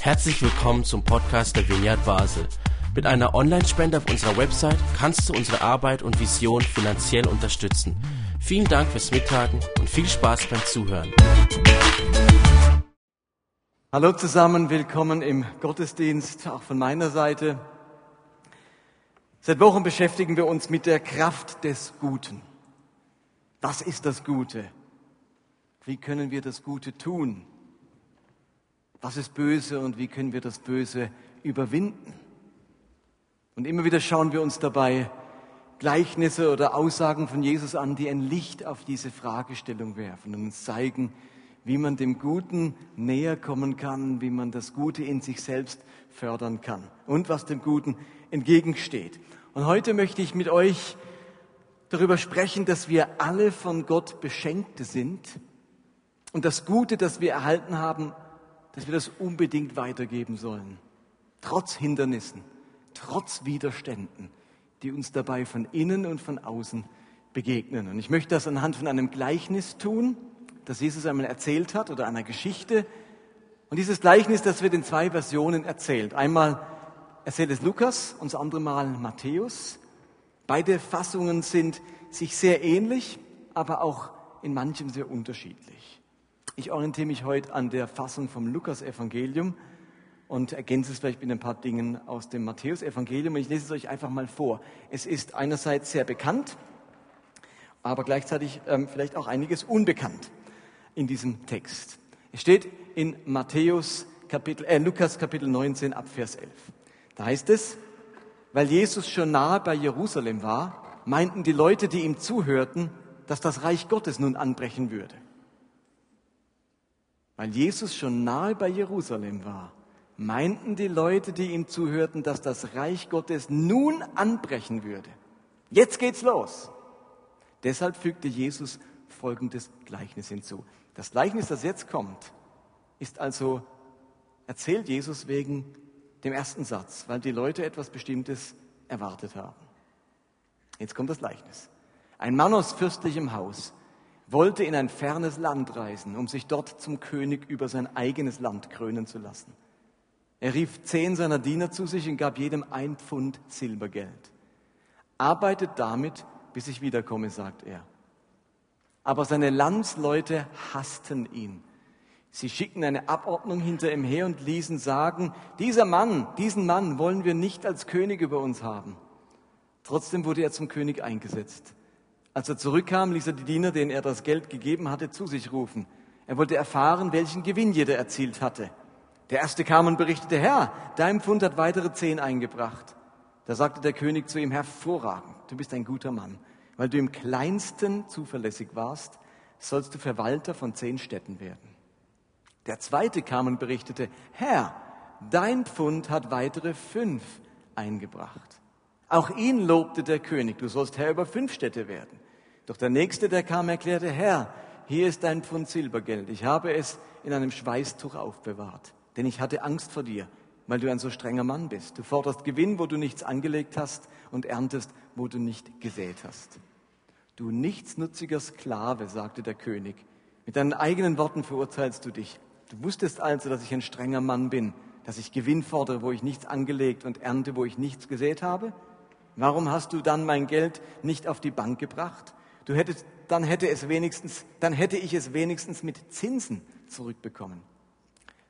Herzlich willkommen zum Podcast der Vineyard Basel. Mit einer Online-Spende auf unserer Website kannst du unsere Arbeit und Vision finanziell unterstützen. Vielen Dank fürs Mittagen und viel Spaß beim Zuhören. Hallo zusammen, willkommen im Gottesdienst, auch von meiner Seite. Seit Wochen beschäftigen wir uns mit der Kraft des Guten. Was ist das Gute? Wie können wir das Gute tun? Was ist böse und wie können wir das Böse überwinden? Und immer wieder schauen wir uns dabei Gleichnisse oder Aussagen von Jesus an, die ein Licht auf diese Fragestellung werfen und uns zeigen, wie man dem Guten näher kommen kann, wie man das Gute in sich selbst fördern kann und was dem Guten entgegensteht. Und heute möchte ich mit euch darüber sprechen, dass wir alle von Gott Beschenkte sind und das Gute, das wir erhalten haben, dass wir das unbedingt weitergeben sollen. Trotz Hindernissen, trotz Widerständen, die uns dabei von innen und von außen begegnen. Und ich möchte das anhand von einem Gleichnis tun, das Jesus einmal erzählt hat oder einer Geschichte. Und dieses Gleichnis, das wird in zwei Versionen erzählt. Einmal erzählt es Lukas und das andere Mal Matthäus. Beide Fassungen sind sich sehr ähnlich, aber auch in manchem sehr unterschiedlich. Ich orientiere mich heute an der Fassung vom Lukas-Evangelium und ergänze es vielleicht mit ein paar Dingen aus dem Matthäus-Evangelium. Ich lese es euch einfach mal vor. Es ist einerseits sehr bekannt, aber gleichzeitig ähm, vielleicht auch einiges unbekannt in diesem Text. Es steht in Matthäus Kapitel, äh, Lukas Kapitel 19 ab Vers 11. Da heißt es, weil Jesus schon nahe bei Jerusalem war, meinten die Leute, die ihm zuhörten, dass das Reich Gottes nun anbrechen würde. Weil Jesus schon nahe bei Jerusalem war, meinten die Leute, die ihm zuhörten, dass das Reich Gottes nun anbrechen würde. Jetzt geht's los. Deshalb fügte Jesus folgendes Gleichnis hinzu. Das Gleichnis, das jetzt kommt, ist also erzählt Jesus wegen dem ersten Satz, weil die Leute etwas Bestimmtes erwartet haben. Jetzt kommt das Gleichnis. Ein Mann aus fürstlichem Haus wollte in ein fernes Land reisen, um sich dort zum König über sein eigenes Land krönen zu lassen. Er rief zehn seiner Diener zu sich und gab jedem ein Pfund Silbergeld. Arbeitet damit, bis ich wiederkomme, sagt er. Aber seine Landsleute hassten ihn. Sie schickten eine Abordnung hinter ihm her und ließen sagen, dieser Mann, diesen Mann wollen wir nicht als König über uns haben. Trotzdem wurde er zum König eingesetzt. Als er zurückkam, ließ er die Diener, denen er das Geld gegeben hatte, zu sich rufen. Er wollte erfahren, welchen Gewinn jeder erzielt hatte. Der erste kam und berichtete, Herr, dein Pfund hat weitere zehn eingebracht. Da sagte der König zu ihm, hervorragend, du bist ein guter Mann. Weil du im kleinsten zuverlässig warst, sollst du Verwalter von zehn Städten werden. Der zweite kam und berichtete, Herr, dein Pfund hat weitere fünf eingebracht. Auch ihn lobte der König, du sollst Herr über fünf Städte werden. Doch der nächste, der kam, erklärte, Herr, hier ist dein Pfund Silbergeld. Ich habe es in einem Schweißtuch aufbewahrt, denn ich hatte Angst vor dir, weil du ein so strenger Mann bist. Du forderst Gewinn, wo du nichts angelegt hast und erntest, wo du nicht gesät hast. Du nichtsnutziger Sklave, sagte der König, mit deinen eigenen Worten verurteilst du dich. Du wusstest also, dass ich ein strenger Mann bin, dass ich Gewinn fordere, wo ich nichts angelegt und ernte, wo ich nichts gesät habe? Warum hast du dann mein Geld nicht auf die Bank gebracht? Du hättest, dann hätte es wenigstens, dann hätte ich es wenigstens mit Zinsen zurückbekommen.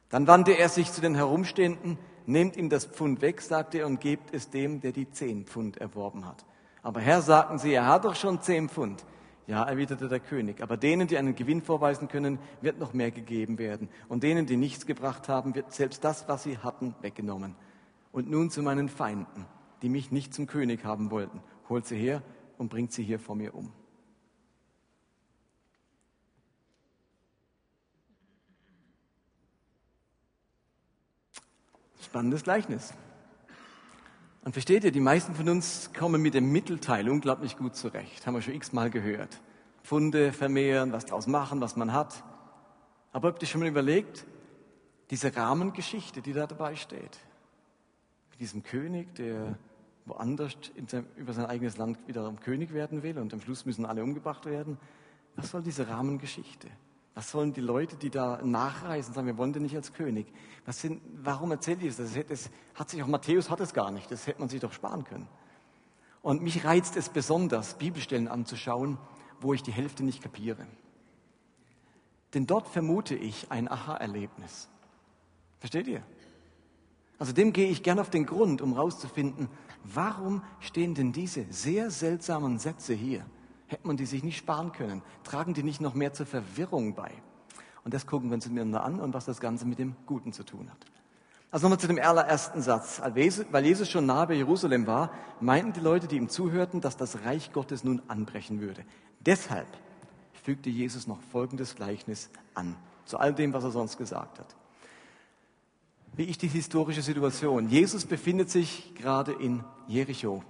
Dann wandte er sich zu den Herumstehenden, nehmt ihm das Pfund weg, sagte er, und gebt es dem, der die zehn Pfund erworben hat. Aber Herr, sagten sie, er hat doch schon zehn Pfund. Ja, erwiderte der König, aber denen, die einen Gewinn vorweisen können, wird noch mehr gegeben werden. Und denen, die nichts gebracht haben, wird selbst das, was sie hatten, weggenommen. Und nun zu meinen Feinden, die mich nicht zum König haben wollten. Holt sie her und bringt sie hier vor mir um. Spannendes Gleichnis. Und versteht ihr, die meisten von uns kommen mit dem Mittelteil unglaublich gut zurecht. Haben wir schon x-mal gehört. Funde vermehren, was draus machen, was man hat. Aber habt ihr schon mal überlegt, diese Rahmengeschichte, die da dabei steht? Mit diesem König, der woanders seinem, über sein eigenes Land wiederum König werden will und am Schluss müssen alle umgebracht werden. Was soll diese Rahmengeschichte? Was sollen die Leute, die da nachreisen, sagen, wir wollen den nicht als König? Was sind, warum erzählt ihr das? Das, hat sich auch Matthäus hat es gar nicht. Das hätte man sich doch sparen können. Und mich reizt es besonders, Bibelstellen anzuschauen, wo ich die Hälfte nicht kapiere. Denn dort vermute ich ein Aha-Erlebnis. Versteht ihr? Also dem gehe ich gern auf den Grund, um herauszufinden, warum stehen denn diese sehr seltsamen Sätze hier? Hätte man die sich nicht sparen können? Tragen die nicht noch mehr zur Verwirrung bei? Und das gucken wir uns miteinander an und was das Ganze mit dem Guten zu tun hat. Also nochmal zu dem allerersten Satz. Weil Jesus schon nahe bei Jerusalem war, meinten die Leute, die ihm zuhörten, dass das Reich Gottes nun anbrechen würde. Deshalb fügte Jesus noch folgendes Gleichnis an, zu all dem, was er sonst gesagt hat. Wie ich die historische Situation. Jesus befindet sich gerade in Jericho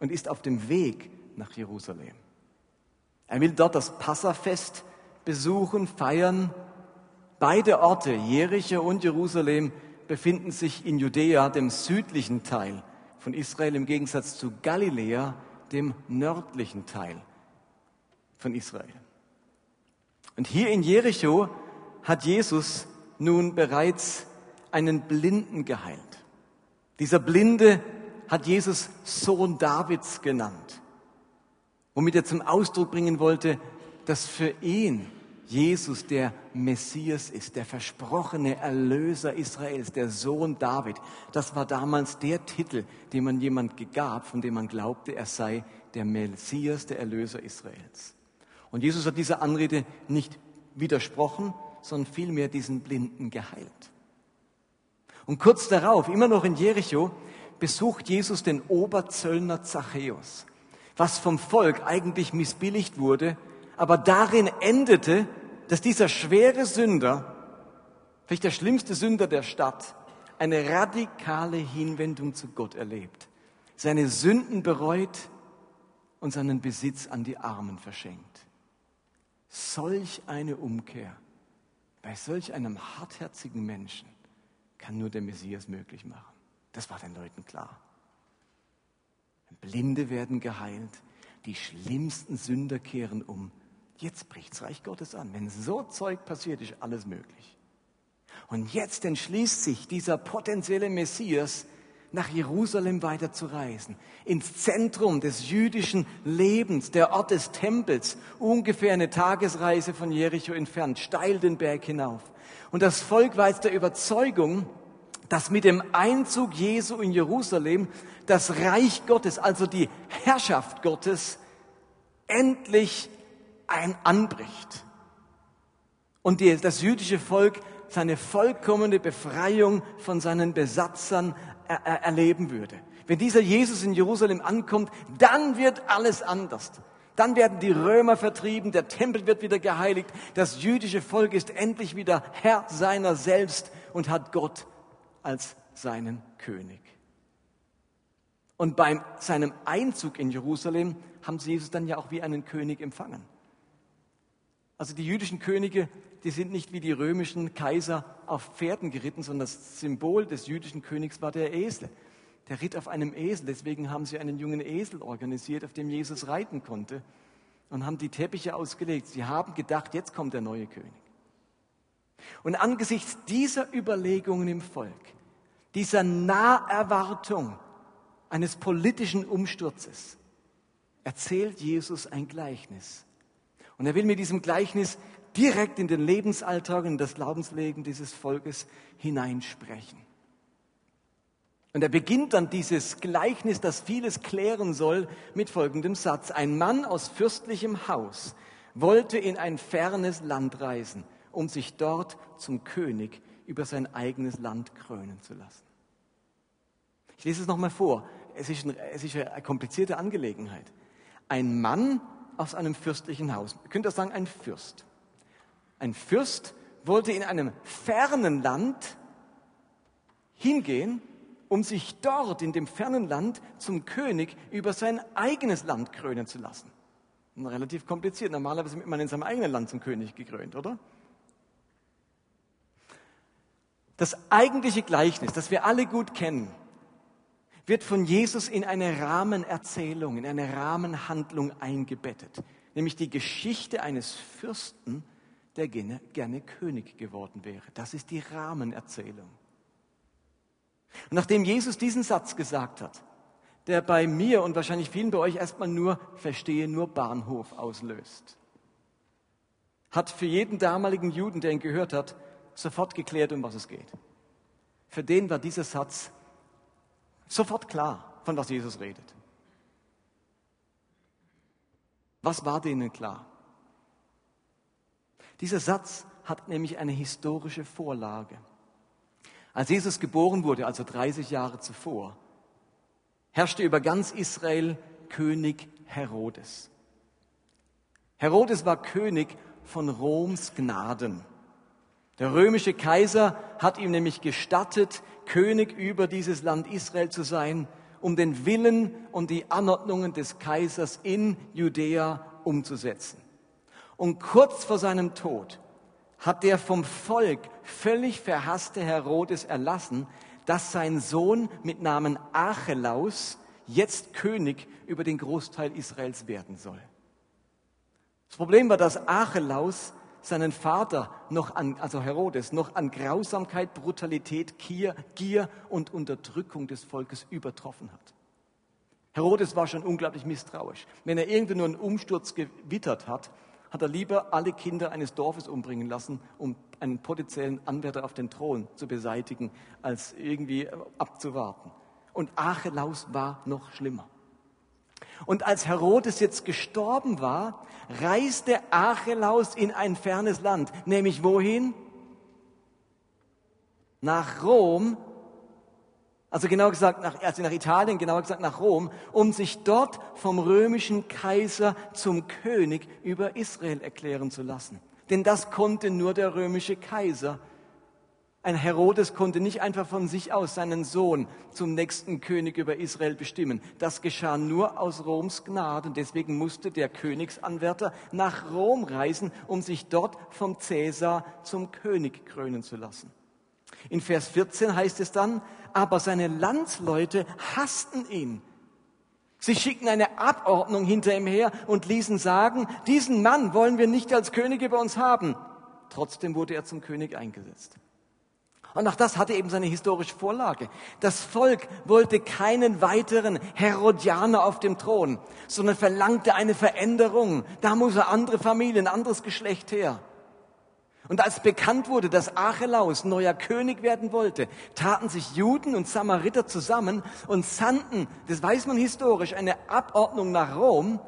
und ist auf dem Weg nach Jerusalem. Er will dort das Passafest besuchen, feiern. Beide Orte, Jericho und Jerusalem, befinden sich in Judäa, dem südlichen Teil von Israel, im Gegensatz zu Galiläa, dem nördlichen Teil von Israel. Und hier in Jericho hat Jesus nun bereits einen Blinden geheilt. Dieser Blinde hat Jesus Sohn Davids genannt, womit er zum Ausdruck bringen wollte, dass für ihn Jesus der Messias ist, der versprochene Erlöser Israels, der Sohn David. Das war damals der Titel, den man jemand gab, von dem man glaubte, er sei der Messias, der Erlöser Israels. Und Jesus hat dieser Anrede nicht widersprochen, sondern vielmehr diesen Blinden geheilt. Und kurz darauf, immer noch in Jericho, besucht Jesus den Oberzöllner Zachäus, was vom Volk eigentlich missbilligt wurde, aber darin endete, dass dieser schwere Sünder, vielleicht der schlimmste Sünder der Stadt, eine radikale Hinwendung zu Gott erlebt, seine Sünden bereut und seinen Besitz an die Armen verschenkt. Solch eine Umkehr bei solch einem hartherzigen Menschen kann nur der Messias möglich machen. Das war den Leuten klar. Blinde werden geheilt, die schlimmsten Sünder kehren um. Jetzt bricht's Reich Gottes an. Wenn so Zeug passiert, ist alles möglich. Und jetzt entschließt sich dieser potenzielle Messias, nach Jerusalem weiter zu reisen, ins Zentrum des jüdischen Lebens, der Ort des Tempels, ungefähr eine Tagesreise von Jericho entfernt, steil den Berg hinauf. Und das Volk war jetzt der Überzeugung, dass mit dem Einzug Jesu in Jerusalem das Reich Gottes, also die Herrschaft Gottes, endlich ein anbricht. Und die, das jüdische Volk seine vollkommene Befreiung von seinen Besatzern er, er, erleben würde. Wenn dieser Jesus in Jerusalem ankommt, dann wird alles anders. Dann werden die Römer vertrieben, der Tempel wird wieder geheiligt, das jüdische Volk ist endlich wieder Herr seiner selbst und hat Gott als seinen König. Und bei seinem Einzug in Jerusalem haben sie Jesus dann ja auch wie einen König empfangen. Also die jüdischen Könige, die sind nicht wie die römischen Kaiser auf Pferden geritten, sondern das Symbol des jüdischen Königs war der Esel. Der ritt auf einem Esel, deswegen haben sie einen jungen Esel organisiert, auf dem Jesus reiten konnte und haben die Teppiche ausgelegt. Sie haben gedacht, jetzt kommt der neue König. Und angesichts dieser Überlegungen im Volk, dieser Naherwartung eines politischen Umsturzes, erzählt Jesus ein Gleichnis und er will mit diesem Gleichnis direkt in den Lebensalltag und das Glaubensleben dieses Volkes hineinsprechen. Und er beginnt dann dieses Gleichnis, das vieles klären soll, mit folgendem Satz. Ein Mann aus fürstlichem Haus wollte in ein fernes Land reisen, um sich dort zum König über sein eigenes Land krönen zu lassen. Ich lese es nochmal vor. Es ist, ein, es ist eine komplizierte Angelegenheit. Ein Mann aus einem fürstlichen Haus. Ihr könnt das sagen, ein Fürst. Ein Fürst wollte in einem fernen Land hingehen, um sich dort in dem fernen Land zum König über sein eigenes Land krönen zu lassen. Relativ kompliziert. Normalerweise wird man in seinem eigenen Land zum König gekrönt, oder? Das eigentliche Gleichnis, das wir alle gut kennen, wird von Jesus in eine Rahmenerzählung, in eine Rahmenhandlung eingebettet, nämlich die Geschichte eines Fürsten, der gerne, König geworden wäre. Das ist die Rahmenerzählung. Und nachdem Jesus diesen Satz gesagt hat, der bei mir und wahrscheinlich vielen bei euch erstmal nur Verstehe, nur Bahnhof auslöst, hat für jeden damaligen Juden, der ihn gehört hat, sofort geklärt, um was es geht. Für den war dieser Satz sofort klar, von was Jesus redet. Was war denen klar? Dieser Satz hat nämlich eine historische Vorlage. Als Jesus geboren wurde, also 30 Jahre zuvor, herrschte über ganz Israel König Herodes. Herodes war König von Roms Gnaden. Der römische Kaiser hat ihm nämlich gestattet, König über dieses Land Israel zu sein, um den Willen und die Anordnungen des Kaisers in Judäa umzusetzen. Und kurz vor seinem Tod hat der vom Volk völlig verhasste Herodes erlassen, dass sein Sohn mit Namen Archelaus jetzt König über den Großteil Israels werden soll. Das Problem war, dass Archelaus seinen Vater noch an, also Herodes, noch an Grausamkeit, Brutalität, Gier, Gier und Unterdrückung des Volkes übertroffen hat. Herodes war schon unglaublich misstrauisch. Wenn er irgendwie nur einen Umsturz gewittert hat, hat er lieber alle Kinder eines Dorfes umbringen lassen, um einen potenziellen Anwärter auf den Thron zu beseitigen, als irgendwie abzuwarten. Und Archelaus war noch schlimmer. Und als Herodes jetzt gestorben war, reiste Archelaus in ein fernes Land, nämlich wohin? Nach Rom, also genau gesagt nach, also nach Italien, genauer gesagt nach Rom, um sich dort vom römischen Kaiser zum König über Israel erklären zu lassen. Denn das konnte nur der römische Kaiser ein Herodes konnte nicht einfach von sich aus seinen Sohn zum nächsten König über Israel bestimmen. Das geschah nur aus Roms Gnade und deswegen musste der Königsanwärter nach Rom reisen, um sich dort vom Cäsar zum König krönen zu lassen. In Vers 14 heißt es dann, aber seine Landsleute hassten ihn. Sie schickten eine Abordnung hinter ihm her und ließen sagen, diesen Mann wollen wir nicht als König über uns haben. Trotzdem wurde er zum König eingesetzt. Und auch das hatte eben seine historische Vorlage. Das Volk wollte keinen weiteren Herodianer auf dem Thron, sondern verlangte eine Veränderung. Da muss eine andere Familie, ein anderes Geschlecht her. Und als bekannt wurde, dass Archelaus neuer König werden wollte, taten sich Juden und Samariter zusammen und sandten, das weiß man historisch, eine Abordnung nach Rom,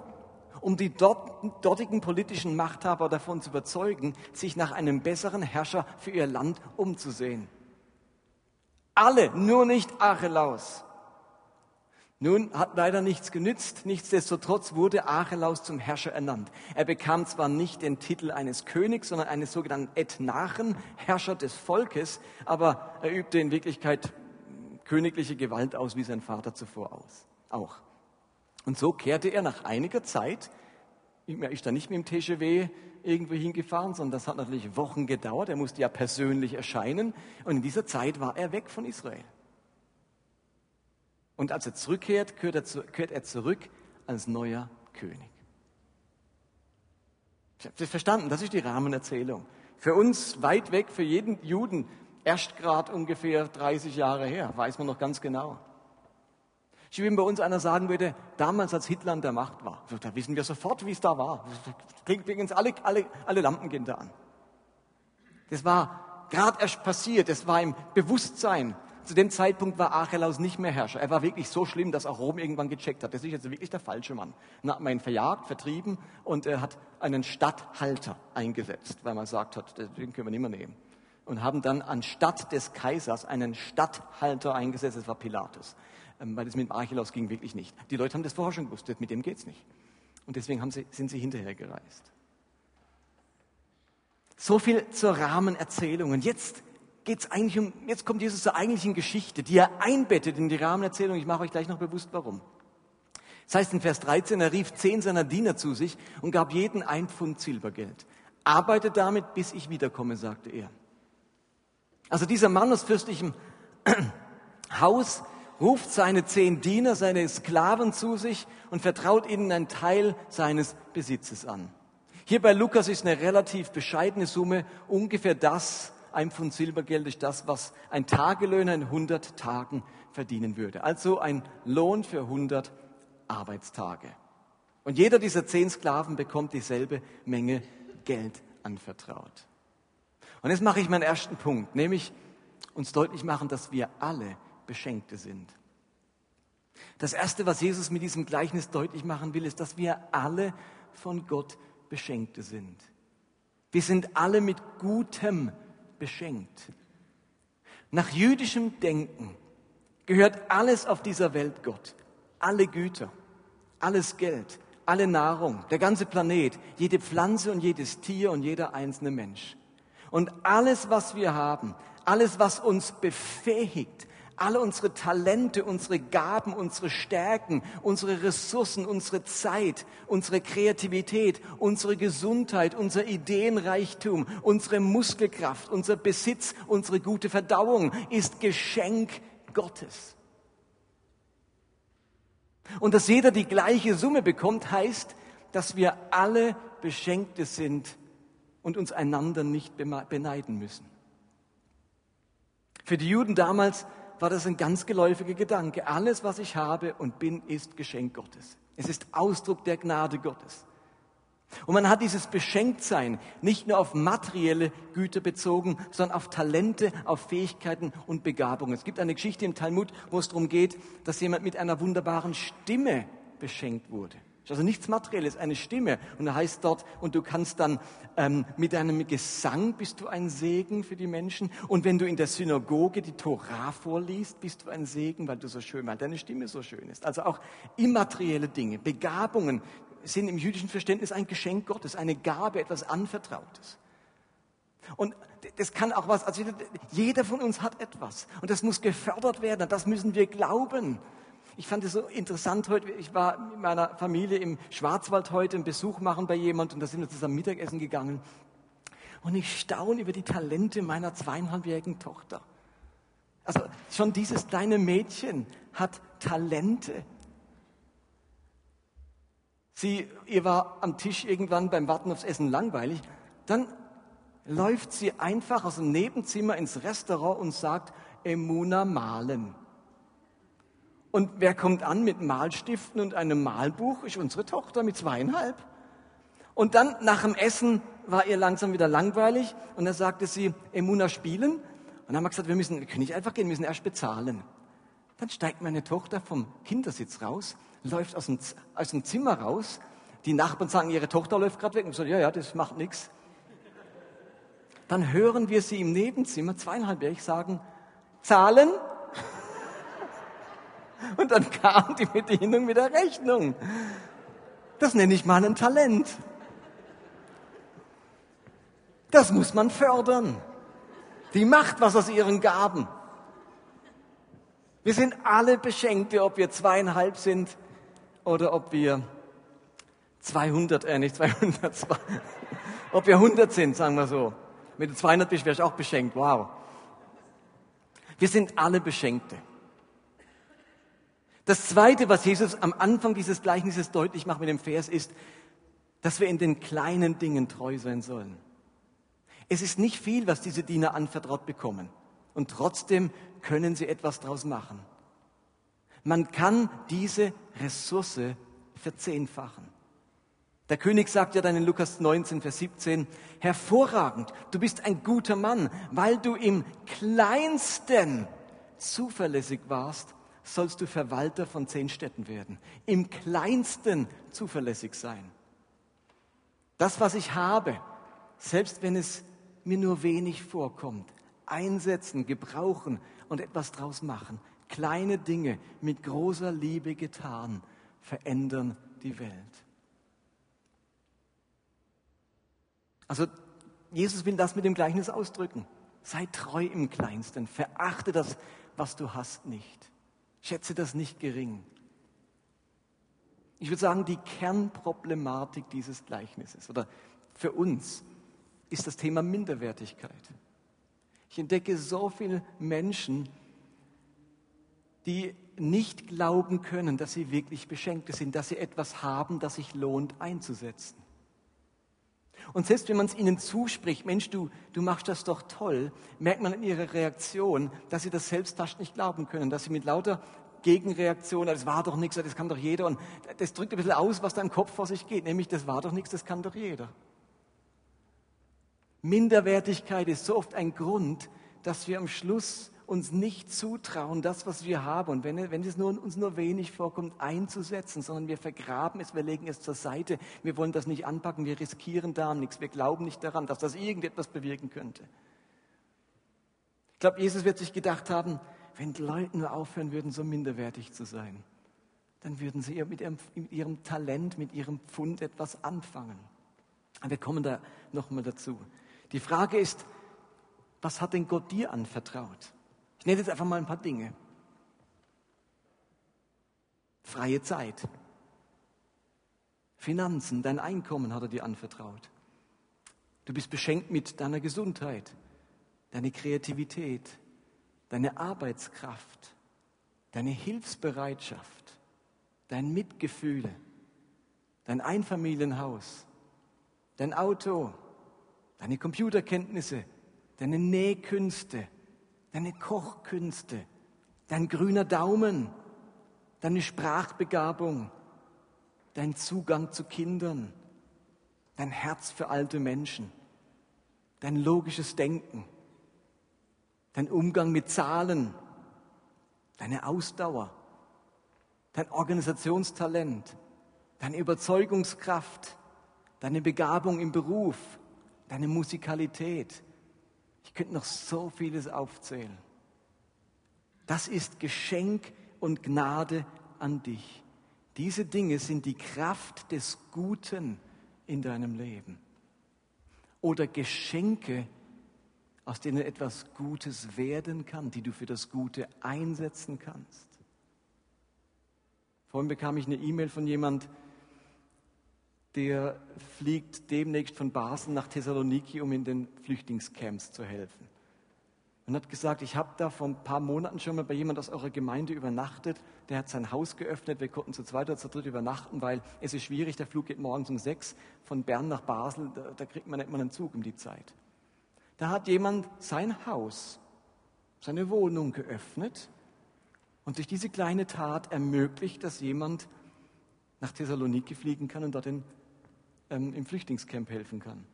um die dort, dortigen politischen Machthaber davon zu überzeugen, sich nach einem besseren Herrscher für ihr Land umzusehen. Alle, nur nicht Archelaus. Nun hat leider nichts genützt. Nichtsdestotrotz wurde Archelaus zum Herrscher ernannt. Er bekam zwar nicht den Titel eines Königs, sondern eines sogenannten Ethnarchen, Herrscher des Volkes, aber er übte in Wirklichkeit königliche Gewalt aus, wie sein Vater zuvor aus, auch. Und so kehrte er nach einiger Zeit, ist da nicht mit dem TGW irgendwo hingefahren, sondern das hat natürlich Wochen gedauert. Er musste ja persönlich erscheinen. Und in dieser Zeit war er weg von Israel. Und als er zurückkehrt, kehrt er, zu, kehrt er zurück als neuer König. Ich habe das verstanden, das ist die Rahmenerzählung. Für uns weit weg, für jeden Juden erst gerade ungefähr 30 Jahre her, weiß man noch ganz genau. Ich wenn bei uns einer sagen würde, damals als Hitler an der Macht war, da wissen wir sofort, wie es da war. Klingt übrigens alle, alle, alle Lampen gehen da an. Das war gerade erst passiert, das war im Bewusstsein. Zu dem Zeitpunkt war Archelaus nicht mehr Herrscher. Er war wirklich so schlimm, dass auch Rom irgendwann gecheckt hat. Das ist jetzt wirklich der falsche Mann. Dann hat man ihn verjagt, vertrieben und er hat einen Statthalter eingesetzt, weil man gesagt hat, den können wir nicht mehr nehmen. Und haben dann anstatt des Kaisers einen Statthalter eingesetzt, das war Pilatus. Ähm, weil es mit dem Archelaus ging wirklich nicht. Die Leute haben das vorher schon gewusst, mit dem geht's nicht. Und deswegen sie, sind sie hinterher gereist. So viel zur Rahmenerzählung. Und jetzt geht's eigentlich um, jetzt kommt Jesus zur eigentlichen Geschichte, die er einbettet in die Rahmenerzählung. Ich mache euch gleich noch bewusst, warum. Das heißt in Vers 13, er rief zehn seiner Diener zu sich und gab jeden ein Pfund Silbergeld. Arbeite damit, bis ich wiederkomme, sagte er. Also dieser Mann aus fürstlichem Haus ruft seine zehn Diener, seine Sklaven zu sich und vertraut ihnen einen Teil seines Besitzes an. Hier bei Lukas ist eine relativ bescheidene Summe, ungefähr das, ein Pfund Silbergeld ist das, was ein Tagelöhner in 100 Tagen verdienen würde. Also ein Lohn für 100 Arbeitstage. Und jeder dieser zehn Sklaven bekommt dieselbe Menge Geld anvertraut. Und jetzt mache ich meinen ersten Punkt, nämlich uns deutlich machen, dass wir alle Beschenkte sind. Das Erste, was Jesus mit diesem Gleichnis deutlich machen will, ist, dass wir alle von Gott Beschenkte sind. Wir sind alle mit Gutem beschenkt. Nach jüdischem Denken gehört alles auf dieser Welt Gott. Alle Güter, alles Geld, alle Nahrung, der ganze Planet, jede Pflanze und jedes Tier und jeder einzelne Mensch. Und alles, was wir haben, alles, was uns befähigt, alle unsere Talente, unsere Gaben, unsere Stärken, unsere Ressourcen, unsere Zeit, unsere Kreativität, unsere Gesundheit, unser Ideenreichtum, unsere Muskelkraft, unser Besitz, unsere gute Verdauung ist Geschenk Gottes. Und dass jeder die gleiche Summe bekommt, heißt, dass wir alle Beschenkte sind und uns einander nicht beneiden müssen. Für die Juden damals war das ein ganz geläufiger Gedanke. Alles, was ich habe und bin, ist Geschenk Gottes. Es ist Ausdruck der Gnade Gottes. Und man hat dieses Beschenktsein nicht nur auf materielle Güter bezogen, sondern auf Talente, auf Fähigkeiten und Begabungen. Es gibt eine Geschichte im Talmud, wo es darum geht, dass jemand mit einer wunderbaren Stimme beschenkt wurde. Also nichts Materielles, eine Stimme. Und da heißt dort, und du kannst dann ähm, mit deinem Gesang bist du ein Segen für die Menschen. Und wenn du in der Synagoge die Torah vorliest, bist du ein Segen, weil du so schön, weil deine Stimme so schön ist. Also auch immaterielle Dinge, Begabungen sind im jüdischen Verständnis ein Geschenk Gottes, eine Gabe, etwas Anvertrautes. Und das kann auch was, also jeder von uns hat etwas. Und das muss gefördert werden. Das müssen wir glauben. Ich fand es so interessant heute. Ich war mit meiner Familie im Schwarzwald heute einen Besuch machen bei jemand und da sind wir zusammen Mittagessen gegangen. Und ich staune über die Talente meiner zweieinhalbjährigen Tochter. Also schon dieses kleine Mädchen hat Talente. Sie, ihr war am Tisch irgendwann beim Warten aufs Essen langweilig. Dann läuft sie einfach aus dem Nebenzimmer ins Restaurant und sagt, Emuna malen. Und wer kommt an mit Malstiften und einem Malbuch? Ist unsere Tochter mit zweieinhalb. Und dann nach dem Essen war ihr langsam wieder langweilig und dann sagte sie, Emuna spielen. Und dann haben wir gesagt, wir müssen, wir können nicht einfach gehen, wir müssen erst bezahlen. Dann steigt meine Tochter vom Kindersitz raus, läuft aus dem, aus dem Zimmer raus. Die Nachbarn sagen, ihre Tochter läuft gerade weg. Und ich so, ja, ja, das macht nichts. Dann hören wir sie im Nebenzimmer, zweieinhalbjährig, sagen, zahlen. Und dann kam die Bedienung mit der Rechnung. Das nenne ich mal ein Talent. Das muss man fördern. Die macht was aus ihren Gaben. Wir sind alle Beschenkte, ob wir zweieinhalb sind oder ob wir 200, äh nicht 200, ob wir 100 sind, sagen wir so. Mit 200 bist, wärst du auch beschenkt. Wow. Wir sind alle Beschenkte. Das Zweite, was Jesus am Anfang dieses Gleichnisses deutlich macht mit dem Vers, ist, dass wir in den kleinen Dingen treu sein sollen. Es ist nicht viel, was diese Diener anvertraut bekommen. Und trotzdem können sie etwas daraus machen. Man kann diese Ressource verzehnfachen. Der König sagt ja dann in Lukas 19, Vers 17, hervorragend, du bist ein guter Mann, weil du im kleinsten zuverlässig warst, sollst du Verwalter von zehn Städten werden. Im kleinsten zuverlässig sein. Das, was ich habe, selbst wenn es mir nur wenig vorkommt, einsetzen, gebrauchen und etwas draus machen. Kleine Dinge mit großer Liebe getan verändern die Welt. Also Jesus will das mit dem Gleichnis ausdrücken. Sei treu im Kleinsten, verachte das, was du hast, nicht. Schätze das nicht gering. Ich würde sagen, die Kernproblematik dieses Gleichnisses oder für uns ist das Thema Minderwertigkeit. Ich entdecke so viele Menschen, die nicht glauben können, dass sie wirklich Beschenkte sind, dass sie etwas haben, das sich lohnt einzusetzen. Und selbst wenn man es ihnen zuspricht, Mensch, du, du machst das doch toll, merkt man in ihrer Reaktion, dass sie das selbst fast nicht glauben können, dass sie mit lauter Gegenreaktion, das war doch nichts, das kann doch jeder. Und das drückt ein bisschen aus, was da im Kopf vor sich geht, nämlich das war doch nichts, das kann doch jeder. Minderwertigkeit ist so oft ein Grund, dass wir am Schluss uns nicht zutrauen, das, was wir haben, und wenn, wenn es nur, uns nur wenig vorkommt, einzusetzen, sondern wir vergraben es, wir legen es zur Seite, wir wollen das nicht anpacken, wir riskieren da nichts, wir glauben nicht daran, dass das irgendetwas bewirken könnte. Ich glaube, Jesus wird sich gedacht haben, wenn die Leute nur aufhören würden, so minderwertig zu sein, dann würden sie mit ihrem, mit ihrem Talent, mit ihrem Pfund etwas anfangen. Aber wir kommen da nochmal dazu. Die Frage ist, was hat denn Gott dir anvertraut? Ich nenne jetzt einfach mal ein paar Dinge. Freie Zeit. Finanzen, dein Einkommen hat er dir anvertraut. Du bist beschenkt mit deiner Gesundheit, deine Kreativität, deine Arbeitskraft, deine Hilfsbereitschaft, dein Mitgefühle, dein Einfamilienhaus, dein Auto, deine Computerkenntnisse, deine Nähkünste, deine Kochkünste, dein grüner Daumen, deine Sprachbegabung, dein Zugang zu Kindern, dein Herz für alte Menschen, dein logisches Denken, dein Umgang mit Zahlen, deine Ausdauer, dein Organisationstalent, deine Überzeugungskraft, deine Begabung im Beruf, deine Musikalität, ich könnte noch so vieles aufzählen. Das ist Geschenk und Gnade an dich. Diese Dinge sind die Kraft des Guten in deinem Leben. Oder Geschenke, aus denen etwas Gutes werden kann, die du für das Gute einsetzen kannst. Vorhin bekam ich eine E-Mail von jemand, der fliegt demnächst von Basel nach Thessaloniki, um in den Flüchtlingscamps zu helfen. Und hat gesagt, ich habe da vor ein paar Monaten schon mal bei jemand aus eurer Gemeinde übernachtet. Der hat sein Haus geöffnet. Wir konnten zu zweit oder zu dritt übernachten, weil es ist schwierig. Der Flug geht morgens um sechs von Bern nach Basel. Da, da kriegt man nicht mal einen Zug um die Zeit. Da hat jemand sein Haus, seine Wohnung geöffnet und durch diese kleine Tat ermöglicht, dass jemand nach Thessaloniki fliegen kann und dort in ähm, im Flüchtlingscamp helfen kann.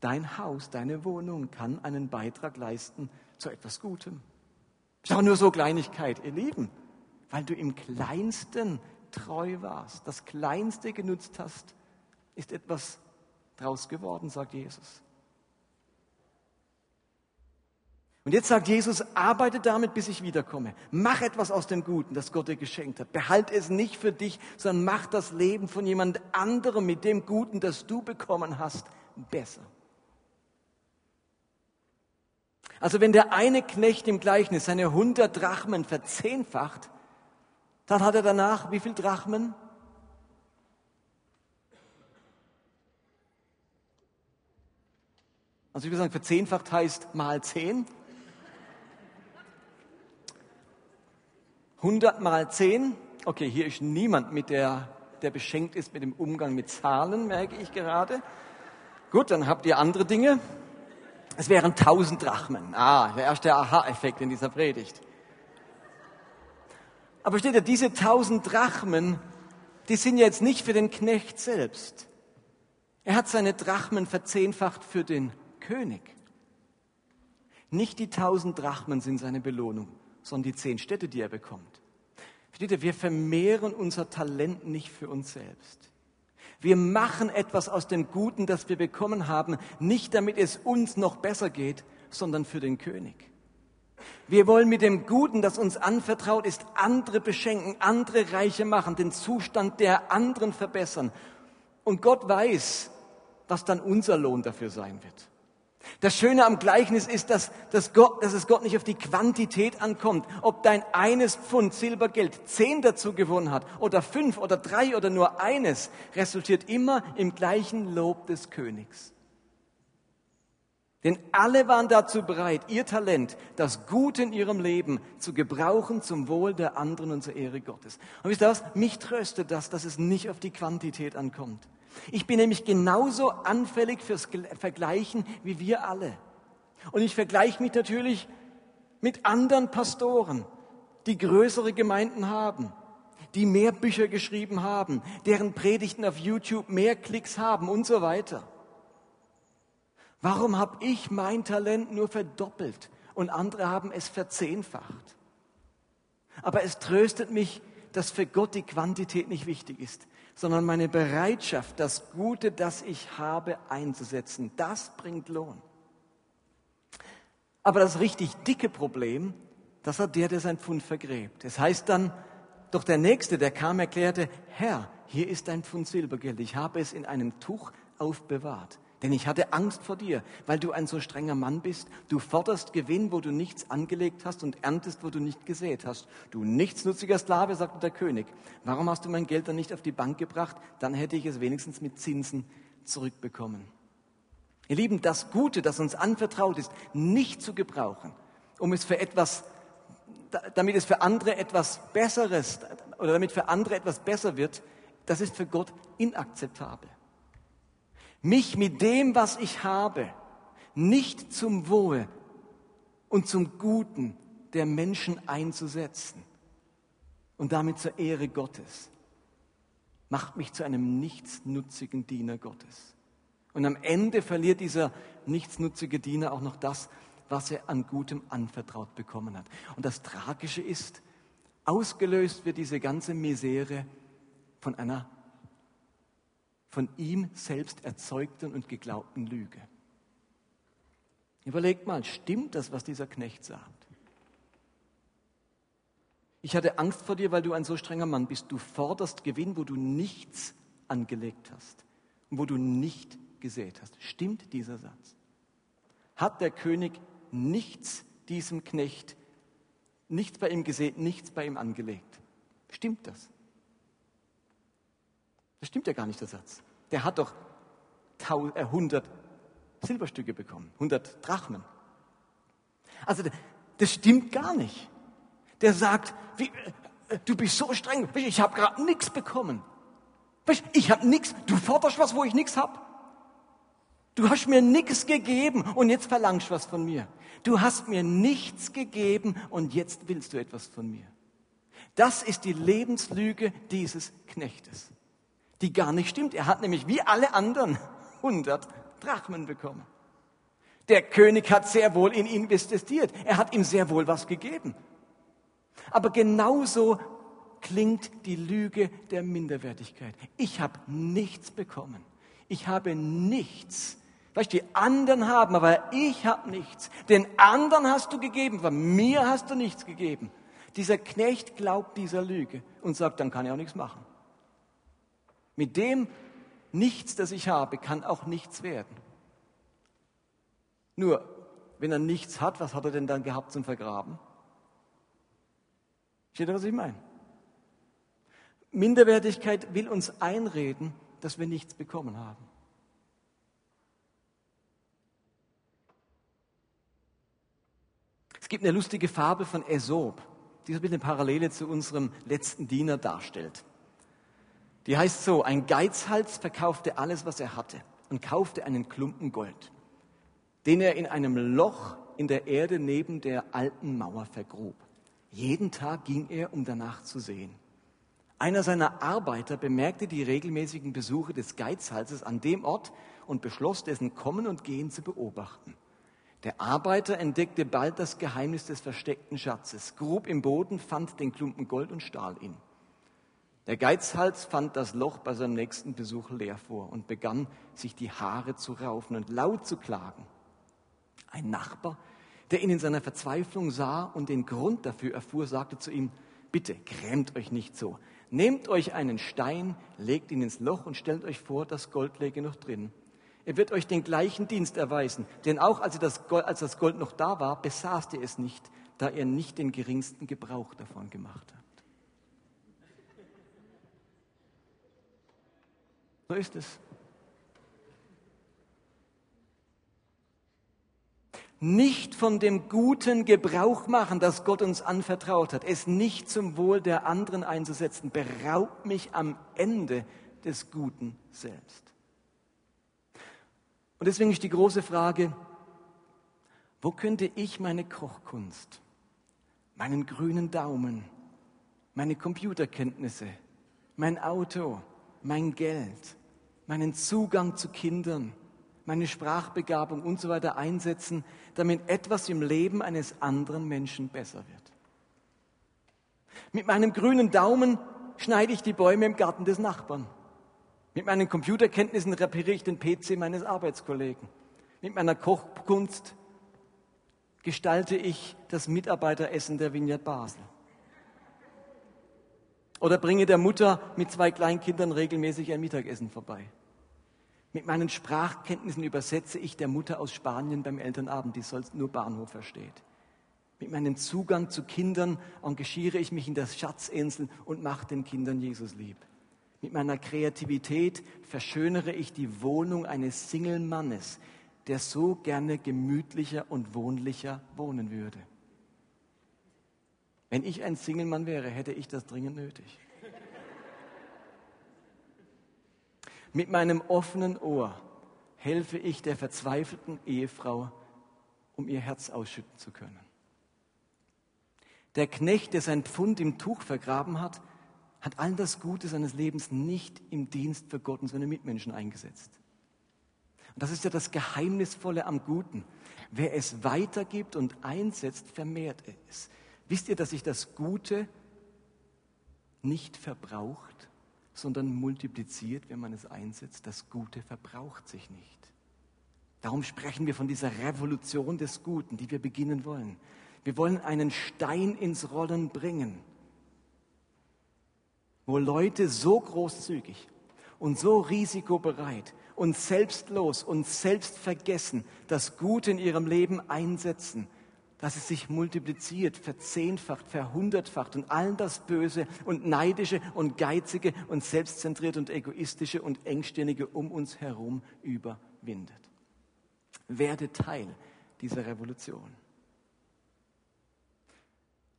Dein Haus, deine Wohnung kann einen Beitrag leisten zu etwas Gutem. Ist aber nur so Kleinigkeit, ihr Lieben, weil du im Kleinsten treu warst, das Kleinste genutzt hast, ist etwas draus geworden, sagt Jesus. Und jetzt sagt Jesus, arbeite damit, bis ich wiederkomme. Mach etwas aus dem Guten, das Gott dir geschenkt hat. Behalte es nicht für dich, sondern mach das Leben von jemand anderem mit dem Guten, das du bekommen hast, besser. Also wenn der eine Knecht im Gleichnis seine 100 Drachmen verzehnfacht, dann hat er danach wie viel Drachmen? Also ich würde sagen, verzehnfacht heißt mal zehn. 100 mal 10. Okay, hier ist niemand mit der, der beschenkt ist mit dem Umgang mit Zahlen, merke ich gerade. Gut, dann habt ihr andere Dinge. Es wären 1000 Drachmen. Ah, der erste Aha-Effekt in dieser Predigt. Aber steht ihr, diese 1000 Drachmen, die sind jetzt nicht für den Knecht selbst. Er hat seine Drachmen verzehnfacht für den König. Nicht die 1000 Drachmen sind seine Belohnung sondern die zehn Städte, die er bekommt. Versteht ihr, wir vermehren unser Talent nicht für uns selbst. Wir machen etwas aus dem Guten, das wir bekommen haben, nicht damit es uns noch besser geht, sondern für den König. Wir wollen mit dem Guten, das uns anvertraut ist, andere beschenken, andere reiche machen, den Zustand der anderen verbessern. Und Gott weiß, was dann unser Lohn dafür sein wird. Das Schöne am Gleichnis ist, dass, dass, Gott, dass es Gott nicht auf die Quantität ankommt, ob dein eines Pfund Silbergeld zehn dazu gewonnen hat oder fünf oder drei oder nur eines, resultiert immer im gleichen Lob des Königs. Denn alle waren dazu bereit, ihr Talent, das Gute in ihrem Leben zu gebrauchen zum Wohl der anderen und zur Ehre Gottes. Und wisst ihr was? Mich tröstet das, dass es nicht auf die Quantität ankommt, Ich bin nämlich genauso anfällig fürs Vergleichen wie wir alle. Und ich vergleiche mich natürlich mit anderen Pastoren, die größere Gemeinden haben, die mehr Bücher geschrieben haben, deren Predigten auf YouTube mehr Klicks haben und so weiter. Warum habe ich mein Talent nur verdoppelt und andere haben es verzehnfacht? Aber es tröstet mich, dass für Gott die Quantität nicht wichtig ist, sondern meine Bereitschaft, das Gute, das ich habe, einzusetzen. Das bringt Lohn. Aber das richtig dicke Problem, das hat der, der sein Pfund vergräbt. Es das heißt dann, doch der Nächste, der kam, erklärte, Herr, hier ist ein Pfund Silbergeld, ich habe es in einem Tuch aufbewahrt. Denn ich hatte Angst vor dir, weil du ein so strenger Mann bist. Du forderst Gewinn, wo du nichts angelegt hast und erntest, wo du nicht gesät hast. Du nichtsnutziger Sklave, sagte der König. Warum hast du mein Geld dann nicht auf die Bank gebracht? Dann hätte ich es wenigstens mit Zinsen zurückbekommen. Ihr Lieben, das Gute, das uns anvertraut ist, nicht zu gebrauchen, um es für etwas, damit es für andere etwas Besseres oder damit für andere etwas besser wird, das ist für Gott inakzeptabel mich mit dem, was ich habe, nicht zum Wohl und zum Guten der Menschen einzusetzen und damit zur Ehre Gottes, macht mich zu einem nichtsnutzigen Diener Gottes. Und am Ende verliert dieser nichtsnutzige Diener auch noch das, was er an Gutem anvertraut bekommen hat. Und das Tragische ist, ausgelöst wird diese ganze Misere von einer von ihm selbst erzeugten und geglaubten Lüge. Überlegt mal, stimmt das, was dieser Knecht sagt? Ich hatte Angst vor dir, weil du ein so strenger Mann bist. Du forderst Gewinn, wo du nichts angelegt hast und wo du nicht gesät hast. Stimmt dieser Satz? Hat der König nichts diesem Knecht, nichts bei ihm gesät, nichts bei ihm angelegt? Stimmt das? Das stimmt ja gar nicht, der Satz. Der hat doch 100 äh, Silberstücke bekommen, 100 Drachmen. Also das stimmt gar nicht. Der sagt, wie, äh, du bist so streng, ich habe gerade nichts bekommen. Ich habe nichts, du forderst was, wo ich nichts habe. Du hast mir nichts gegeben und jetzt verlangst du was von mir. Du hast mir nichts gegeben und jetzt willst du etwas von mir. Das ist die Lebenslüge dieses Knechtes die gar nicht stimmt. Er hat nämlich wie alle anderen 100 Drachmen bekommen. Der König hat sehr wohl in ihn investiert. Er hat ihm sehr wohl was gegeben. Aber genauso klingt die Lüge der Minderwertigkeit. Ich habe nichts bekommen. Ich habe nichts. Weißt du, die anderen haben, aber ich habe nichts. Den anderen hast du gegeben, aber mir hast du nichts gegeben. Dieser Knecht glaubt dieser Lüge und sagt, dann kann er auch nichts machen. Mit dem Nichts, das ich habe, kann auch nichts werden. Nur, wenn er nichts hat, was hat er denn dann gehabt zum Vergraben? Steht ihr, was ich meine? Minderwertigkeit will uns einreden, dass wir nichts bekommen haben. Es gibt eine lustige Fabel von Aesop, die so ein bisschen Parallele zu unserem letzten Diener darstellt. Die heißt so, ein Geizhals verkaufte alles, was er hatte und kaufte einen Klumpen Gold, den er in einem Loch in der Erde neben der alten Mauer vergrub. Jeden Tag ging er, um danach zu sehen. Einer seiner Arbeiter bemerkte die regelmäßigen Besuche des Geizhalses an dem Ort und beschloss, dessen Kommen und Gehen zu beobachten. Der Arbeiter entdeckte bald das Geheimnis des versteckten Schatzes, grub im Boden, fand den Klumpen Gold und stahl ihn. Der Geizhals fand das Loch bei seinem nächsten Besuch leer vor und begann, sich die Haare zu raufen und laut zu klagen. Ein Nachbar, der ihn in seiner Verzweiflung sah und den Grund dafür erfuhr, sagte zu ihm, bitte grämt euch nicht so. Nehmt euch einen Stein, legt ihn ins Loch und stellt euch vor, das Gold läge noch drin. Er wird euch den gleichen Dienst erweisen, denn auch als, das Gold, als das Gold noch da war, besaßt ihr es nicht, da er nicht den geringsten Gebrauch davon gemacht hat. So ist es. Nicht von dem guten Gebrauch machen, das Gott uns anvertraut hat, es nicht zum Wohl der anderen einzusetzen, beraubt mich am Ende des Guten selbst. Und deswegen ist die große Frage, wo könnte ich meine Kochkunst, meinen grünen Daumen, meine Computerkenntnisse, mein Auto, mein Geld, meinen Zugang zu Kindern, meine Sprachbegabung und so weiter einsetzen, damit etwas im Leben eines anderen Menschen besser wird. Mit meinem grünen Daumen schneide ich die Bäume im Garten des Nachbarn. Mit meinen Computerkenntnissen repariere ich den PC meines Arbeitskollegen. Mit meiner Kochkunst gestalte ich das Mitarbeiteressen der Vignette Basel. Oder bringe der Mutter mit zwei Kleinkindern regelmäßig ein Mittagessen vorbei. Mit meinen Sprachkenntnissen übersetze ich der Mutter aus Spanien beim Elternabend, die sonst nur Bahnhof versteht. Mit meinem Zugang zu Kindern engagiere ich mich in das Schatzinsel und mache den Kindern Jesus lieb. Mit meiner Kreativität verschönere ich die Wohnung eines Single-Mannes, der so gerne gemütlicher und wohnlicher wohnen würde. Wenn ich ein Single-Mann wäre, hätte ich das dringend nötig. Mit meinem offenen Ohr helfe ich der verzweifelten Ehefrau, um ihr Herz ausschütten zu können. Der Knecht, der sein Pfund im Tuch vergraben hat, hat all das Gute seines Lebens nicht im Dienst für Gott und seine Mitmenschen eingesetzt. Und das ist ja das Geheimnisvolle am Guten. Wer es weitergibt und einsetzt, vermehrt es. Wisst ihr, dass sich das Gute nicht verbraucht, sondern multipliziert, wenn man es einsetzt? Das Gute verbraucht sich nicht. Darum sprechen wir von dieser Revolution des Guten, die wir beginnen wollen. Wir wollen einen Stein ins Rollen bringen, wo Leute so großzügig und so risikobereit und selbstlos und selbstvergessen das Gute in ihrem Leben einsetzen dass es sich multipliziert, verzehnfacht, verhundertfacht und all das Böse und Neidische und Geizige und Selbstzentrierte und Egoistische und Engstirnige um uns herum überwindet. Werde Teil dieser Revolution.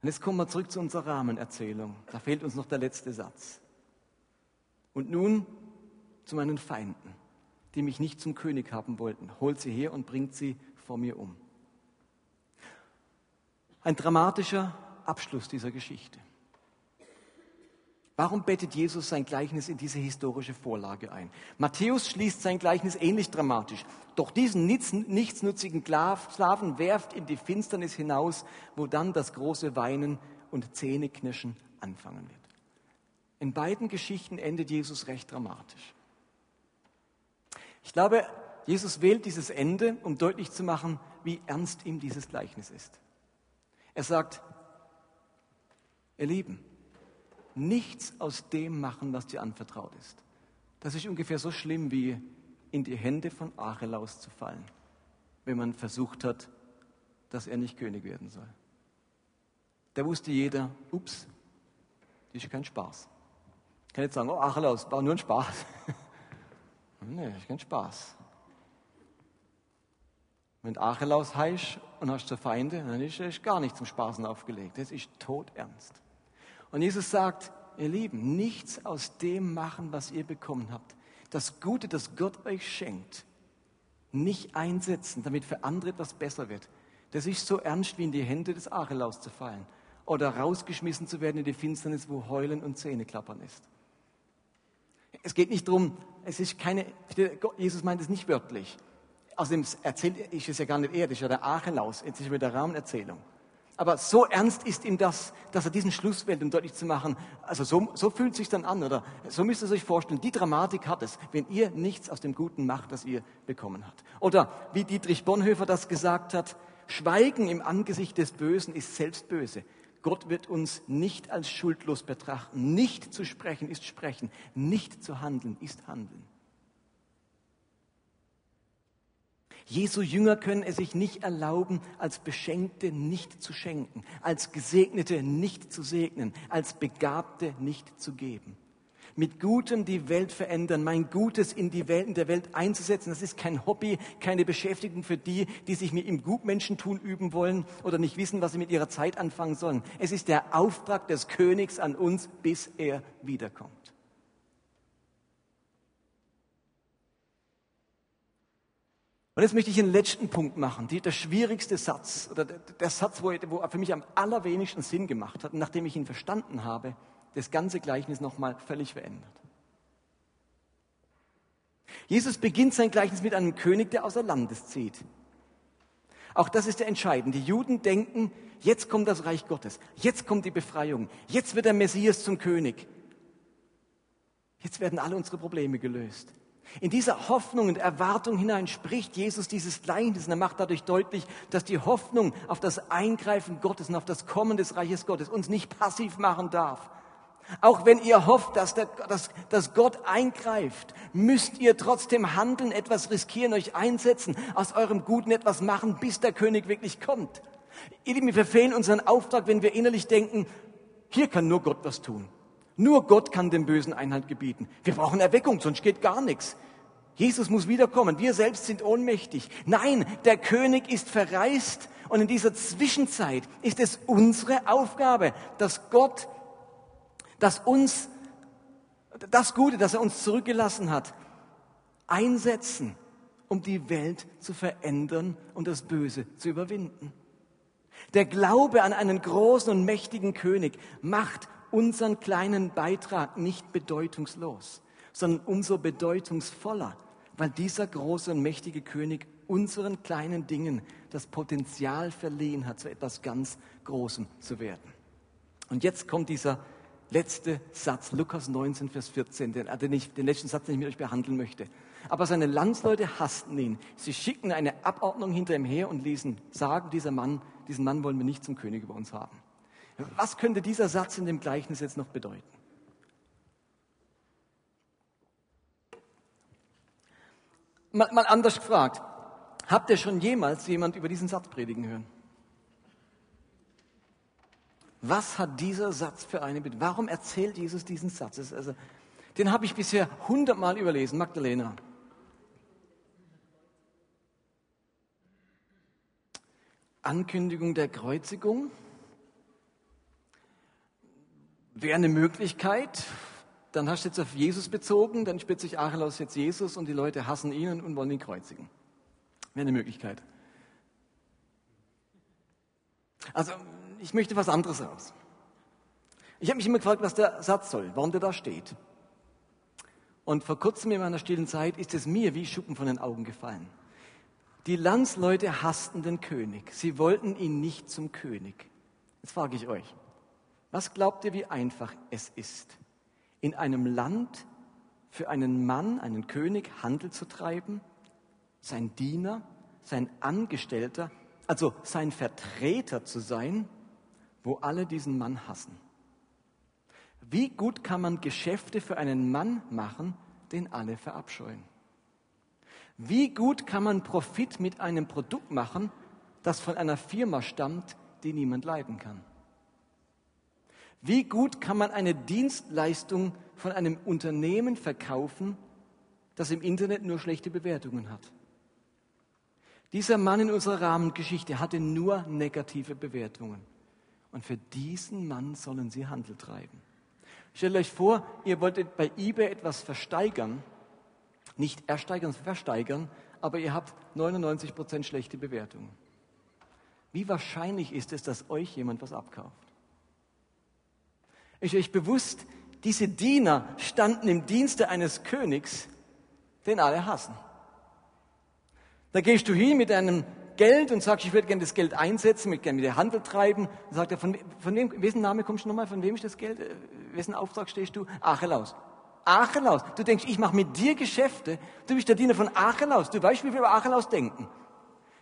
Und jetzt kommen wir zurück zu unserer Rahmenerzählung. Da fehlt uns noch der letzte Satz. Und nun zu meinen Feinden, die mich nicht zum König haben wollten. Holt sie her und bringt sie vor mir um. Ein dramatischer Abschluss dieser Geschichte. Warum bettet Jesus sein Gleichnis in diese historische Vorlage ein? Matthäus schließt sein Gleichnis ähnlich dramatisch. Doch diesen nichtsnutzigen Sklaven werft in die Finsternis hinaus, wo dann das große Weinen und Zähneknirschen anfangen wird. In beiden Geschichten endet Jesus recht dramatisch. Ich glaube, Jesus wählt dieses Ende, um deutlich zu machen, wie ernst ihm dieses Gleichnis ist. Er sagt, ihr Lieben, nichts aus dem machen, was dir anvertraut ist. Das ist ungefähr so schlimm wie in die Hände von Archelaus zu fallen, wenn man versucht hat, dass er nicht König werden soll. Da wusste jeder, ups, das ist kein Spaß. Ich kann jetzt sagen, oh Archelaus, war nur ein Spaß. nee, das ist kein Spaß. Wenn du Achelaus heißt und hast zu Feinde, dann ist es gar nicht zum Spaßen aufgelegt. Das ist todernst. Und Jesus sagt, ihr Lieben, nichts aus dem machen, was ihr bekommen habt. Das Gute, das Gott euch schenkt, nicht einsetzen, damit für andere etwas besser wird. Das ist so ernst, wie in die Hände des Achelaus zu fallen oder rausgeschmissen zu werden in die Finsternis, wo Heulen und Zähneklappern ist. Es geht nicht darum, es ist keine, Jesus meint es nicht wörtlich. Außerdem erzählt ist es ja gar nicht er, das ist ja der Archelaus. Jetzt ist wieder Rahmenerzählung. Aber so ernst ist ihm das, dass er diesen Schluss wählt, um deutlich zu machen, also so, so fühlt es sich dann an, oder so müsst ihr euch vorstellen, die Dramatik hat es, wenn ihr nichts aus dem Guten macht, das ihr bekommen habt. Oder wie Dietrich Bonhoeffer das gesagt hat, Schweigen im Angesicht des Bösen ist selbst böse. Gott wird uns nicht als schuldlos betrachten. Nicht zu sprechen ist sprechen. Nicht zu handeln ist handeln. Jesu Jünger können es sich nicht erlauben, als Beschenkte nicht zu schenken, als Gesegnete nicht zu segnen, als Begabte nicht zu geben. Mit Gutem die Welt verändern, mein Gutes in die Welt, in der Welt einzusetzen, das ist kein Hobby, keine Beschäftigung für die, die sich mit im Gutmenschentun üben wollen oder nicht wissen, was sie mit ihrer Zeit anfangen sollen. Es ist der Auftrag des Königs an uns, bis er wiederkommt. Und jetzt möchte ich einen letzten Punkt machen, die, der schwierigste Satz oder der, der Satz, wo, wo er für mich am allerwenigsten Sinn gemacht hat, nachdem ich ihn verstanden habe, das ganze Gleichnis nochmal völlig verändert. Jesus beginnt sein Gleichnis mit einem König, der außer Landes zieht. Auch das ist der entscheidende. Die Juden denken, jetzt kommt das Reich Gottes, jetzt kommt die Befreiung, jetzt wird der Messias zum König. Jetzt werden alle unsere Probleme gelöst. In dieser Hoffnung und Erwartung hinein spricht Jesus dieses Gleichnis und er macht dadurch deutlich, dass die Hoffnung auf das Eingreifen Gottes und auf das Kommen des Reiches Gottes uns nicht passiv machen darf. Auch wenn ihr hofft, dass, der, dass, dass Gott eingreift, müsst ihr trotzdem handeln, etwas riskieren, euch einsetzen, aus eurem Guten etwas machen, bis der König wirklich kommt. Ihr Lieben, wir verfehlen unseren Auftrag, wenn wir innerlich denken, hier kann nur Gott was tun. Nur Gott kann dem Bösen Einhalt gebieten. Wir brauchen Erweckung, sonst geht gar nichts. Jesus muss wiederkommen. Wir selbst sind ohnmächtig. Nein, der König ist verreist. Und in dieser Zwischenzeit ist es unsere Aufgabe, dass Gott, dass uns das Gute, das er uns zurückgelassen hat, einsetzen, um die Welt zu verändern und das Böse zu überwinden. Der Glaube an einen großen und mächtigen König macht unseren kleinen Beitrag nicht bedeutungslos, sondern umso bedeutungsvoller, weil dieser große und mächtige König unseren kleinen Dingen das Potenzial verliehen hat, zu etwas ganz Großem zu werden. Und jetzt kommt dieser letzte Satz, Lukas 19, Vers 14, den, den, ich, den letzten Satz, den ich mit euch behandeln möchte. Aber seine Landsleute hassten ihn. Sie schickten eine Abordnung hinter ihm her und ließen sagen, dieser Mann, diesen Mann wollen wir nicht zum König über uns haben. Was könnte dieser Satz in dem Gleichnis jetzt noch bedeuten? Mal, mal anders gefragt, habt ihr schon jemals jemand über diesen Satz predigen hören? Was hat dieser Satz für eine Bedeutung? Warum erzählt Jesus diesen Satz? Also, den habe ich bisher hundertmal überlesen, Magdalena. Ankündigung der Kreuzigung wäre eine Möglichkeit. Dann hast du jetzt auf Jesus bezogen, dann spitzt sich Archelaus jetzt Jesus und die Leute hassen ihn und wollen ihn kreuzigen. Wäre eine Möglichkeit. Also, ich möchte was anderes raus. Ich habe mich immer gefragt, was der Satz soll, warum der da steht. Und vor kurzem in meiner stillen Zeit ist es mir wie Schuppen von den Augen gefallen. Die Landsleute hassten den König. Sie wollten ihn nicht zum König. Jetzt frage ich euch, was glaubt ihr, wie einfach es ist, in einem Land für einen Mann, einen König, Handel zu treiben, sein Diener, sein Angestellter, also sein Vertreter zu sein, wo alle diesen Mann hassen? Wie gut kann man Geschäfte für einen Mann machen, den alle verabscheuen? Wie gut kann man Profit mit einem Produkt machen, das von einer Firma stammt, die niemand leiden kann? Wie gut kann man eine Dienstleistung von einem Unternehmen verkaufen, das im Internet nur schlechte Bewertungen hat? Dieser Mann in unserer Rahmengeschichte hatte nur negative Bewertungen. Und für diesen Mann sollen sie Handel treiben. Stellt euch vor, ihr wolltet bei eBay etwas versteigern, nicht ersteigern, versteigern, aber ihr habt 99% schlechte Bewertungen. Wie wahrscheinlich ist es, dass euch jemand was abkauft? Ist euch bewusst, diese Diener standen im Dienste eines Königs, den alle hassen. Da gehst du hin mit deinem Geld und sagst, ich würde gerne das Geld einsetzen, mit gerne mit der Handel treiben. Dann sagt er, von, von wem, wessen Name kommst du nochmal, von wem ist das Geld, äh, wessen Auftrag stehst du? Achelaus. Achelaus. Du denkst, ich mache mit dir Geschäfte. Du bist der Diener von Achelaus. Du weißt, wie wir über Achelaus denken.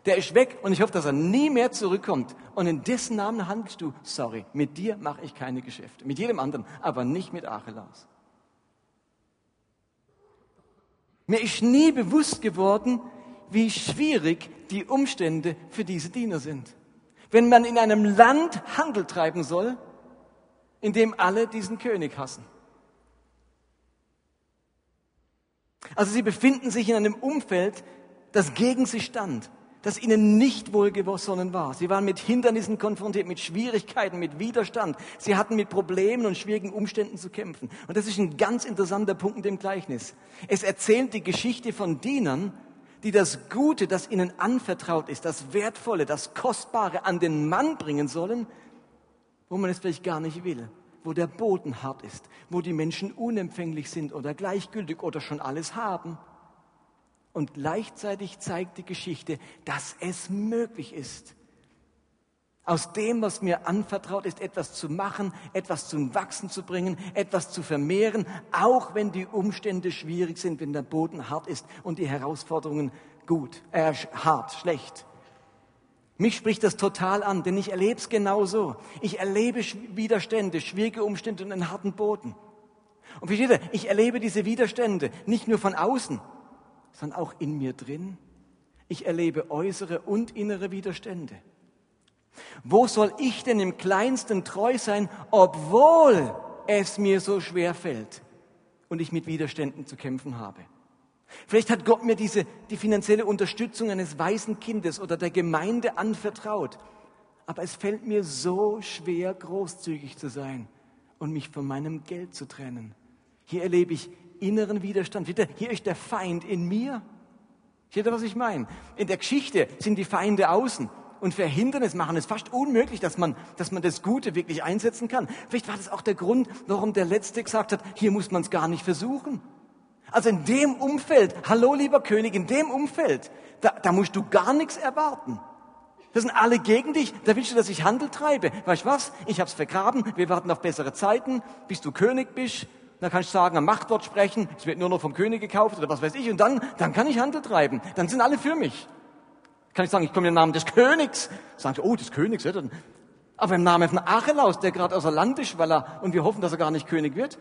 Der ist weg und ich hoffe, dass er nie mehr zurückkommt. Und in dessen Namen handelst du, sorry, mit dir mache ich keine Geschäfte. Mit jedem anderen, aber nicht mit Achelaus. Mir ist nie bewusst geworden, wie schwierig die Umstände für diese Diener sind. Wenn man in einem Land Handel treiben soll, in dem alle diesen König hassen. Also sie befinden sich in einem Umfeld, das gegen sie stand das ihnen nicht wohlgesonnen war. Sie waren mit Hindernissen konfrontiert, mit Schwierigkeiten, mit Widerstand. Sie hatten mit Problemen und schwierigen Umständen zu kämpfen. Und das ist ein ganz interessanter Punkt in dem Gleichnis. Es erzählt die Geschichte von Dienern, die das Gute, das ihnen anvertraut ist, das Wertvolle, das Kostbare an den Mann bringen sollen, wo man es vielleicht gar nicht will, wo der Boden hart ist, wo die Menschen unempfänglich sind oder gleichgültig oder schon alles haben. Und gleichzeitig zeigt die Geschichte, dass es möglich ist, aus dem, was mir anvertraut ist, etwas zu machen, etwas zum Wachsen zu bringen, etwas zu vermehren, auch wenn die Umstände schwierig sind, wenn der Boden hart ist und die Herausforderungen gut, äh, hart, schlecht. Mich spricht das total an, denn ich erlebe es genauso. Ich erlebe Widerstände, schwierige Umstände und einen harten Boden. Und versteht ihr, ich erlebe diese Widerstände nicht nur von außen, sondern auch in mir drin. Ich erlebe äußere und innere Widerstände. Wo soll ich denn im kleinsten treu sein, obwohl es mir so schwer fällt und ich mit Widerständen zu kämpfen habe? Vielleicht hat Gott mir diese, die finanzielle Unterstützung eines weißen Kindes oder der Gemeinde anvertraut. Aber es fällt mir so schwer, großzügig zu sein und mich von meinem Geld zu trennen. Hier erlebe ich inneren Widerstand. Hier ist der Feind in mir. Seht ihr, was ich meine? In der Geschichte sind die Feinde außen und verhindern es, machen es fast unmöglich, dass man, dass man das Gute wirklich einsetzen kann. Vielleicht war das auch der Grund, warum der Letzte gesagt hat, hier muss man es gar nicht versuchen. Also in dem Umfeld, hallo lieber König, in dem Umfeld, da, da musst du gar nichts erwarten. Das sind alle gegen dich. Da willst du, dass ich Handel treibe. Weißt du was? Ich hab's vergraben. Wir warten auf bessere Zeiten, bis du König bist. Dann kannst du sagen, ein Machtwort sprechen. Es wird nur noch vom König gekauft oder was weiß ich. Und dann, dann kann ich Handel treiben. Dann sind alle für mich. Kann ich sagen, ich komme im Namen des Königs. Sagen sie, oh, des Königs. Ja, dann. Aber im Namen von Achelaus, der gerade außer Land ist, weil er, und wir hoffen, dass er gar nicht König wird.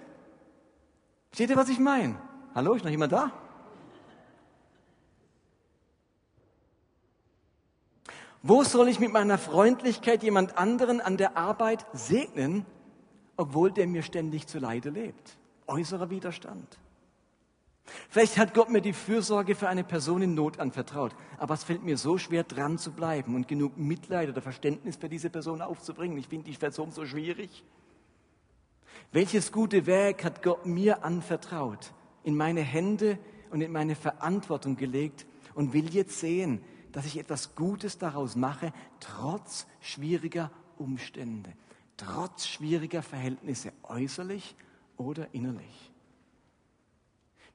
Seht ihr, was ich meine? Hallo, ist noch jemand da? Wo soll ich mit meiner Freundlichkeit jemand anderen an der Arbeit segnen, obwohl der mir ständig zu Leide lebt? Äußerer Widerstand. Vielleicht hat Gott mir die Fürsorge für eine Person in Not anvertraut, aber es fällt mir so schwer, dran zu bleiben und genug Mitleid oder Verständnis für diese Person aufzubringen. Ich finde die Person so schwierig. Welches gute Werk hat Gott mir anvertraut, in meine Hände und in meine Verantwortung gelegt und will jetzt sehen, dass ich etwas Gutes daraus mache, trotz schwieriger Umstände, trotz schwieriger Verhältnisse, äußerlich oder innerlich.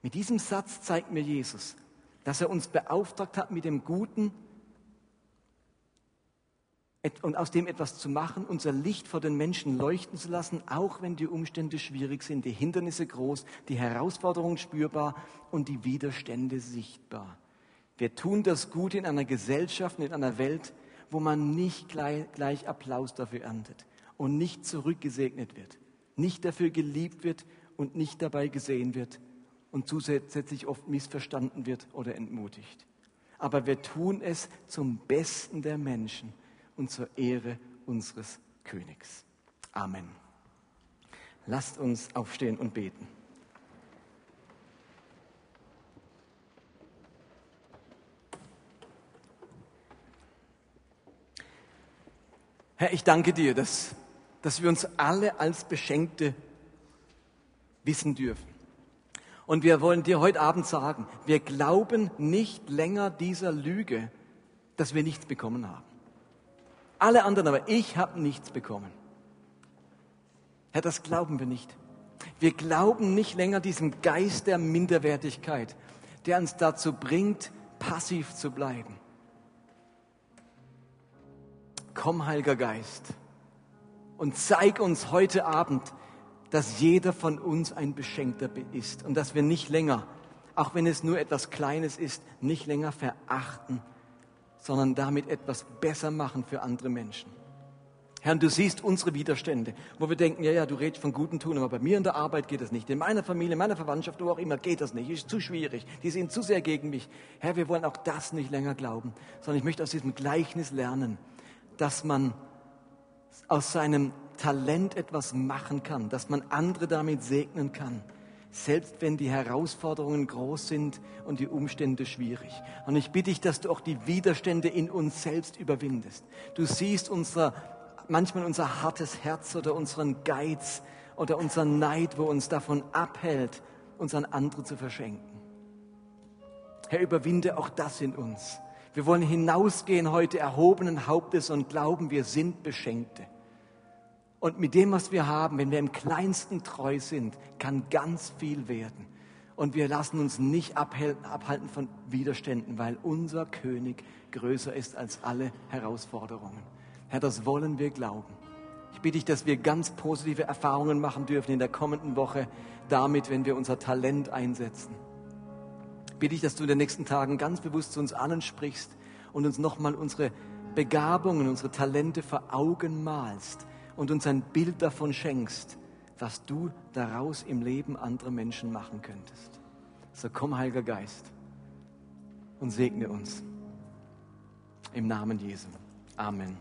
Mit diesem Satz zeigt mir Jesus, dass er uns beauftragt hat, mit dem Guten und aus dem etwas zu machen, unser Licht vor den Menschen leuchten zu lassen, auch wenn die Umstände schwierig sind, die Hindernisse groß, die Herausforderungen spürbar und die Widerstände sichtbar. Wir tun das Gute in einer Gesellschaft, in einer Welt, wo man nicht gleich, gleich Applaus dafür erntet und nicht zurückgesegnet wird, nicht dafür geliebt wird und nicht dabei gesehen wird, und zusätzlich oft missverstanden wird oder entmutigt. Aber wir tun es zum Besten der Menschen und zur Ehre unseres Königs. Amen. Lasst uns aufstehen und beten. Herr, ich danke dir, dass, dass wir uns alle als Beschenkte wissen dürfen. Und wir wollen dir heute Abend sagen, wir glauben nicht länger dieser Lüge, dass wir nichts bekommen haben. Alle anderen, aber ich habe nichts bekommen. Herr, das glauben wir nicht. Wir glauben nicht länger diesem Geist der Minderwertigkeit, der uns dazu bringt, passiv zu bleiben. Komm, Heiliger Geist, und zeig uns heute Abend, dass jeder von uns ein Beschenkter ist und dass wir nicht länger, auch wenn es nur etwas Kleines ist, nicht länger verachten, sondern damit etwas besser machen für andere Menschen. Herr, du siehst unsere Widerstände, wo wir denken, ja, ja, du redest von guten Tun, aber bei mir in der Arbeit geht das nicht. In meiner Familie, in meiner Verwandtschaft, wo auch immer, geht das nicht. Ist zu schwierig. Die sind zu sehr gegen mich. Herr, wir wollen auch das nicht länger glauben, sondern ich möchte aus diesem Gleichnis lernen, dass man aus seinem Talent etwas machen kann, dass man andere damit segnen kann, selbst wenn die Herausforderungen groß sind und die Umstände schwierig. Und ich bitte dich, dass du auch die Widerstände in uns selbst überwindest. Du siehst unser, manchmal unser hartes Herz oder unseren Geiz oder unseren Neid, wo uns davon abhält, uns an andere zu verschenken. Herr, überwinde auch das in uns. Wir wollen hinausgehen heute erhobenen Hauptes und glauben, wir sind Beschenkte. Und mit dem, was wir haben, wenn wir im kleinsten treu sind, kann ganz viel werden. Und wir lassen uns nicht abhalten von Widerständen, weil unser König größer ist als alle Herausforderungen. Herr, das wollen wir glauben. Ich bitte dich, dass wir ganz positive Erfahrungen machen dürfen in der kommenden Woche damit, wenn wir unser Talent einsetzen. Ich bitte dich, dass du in den nächsten Tagen ganz bewusst zu uns allen sprichst und uns nochmal unsere Begabungen, unsere Talente vor Augen malst und uns ein Bild davon schenkst, was du daraus im Leben anderer Menschen machen könntest. So komm, Heiliger Geist, und segne uns. Im Namen Jesu. Amen.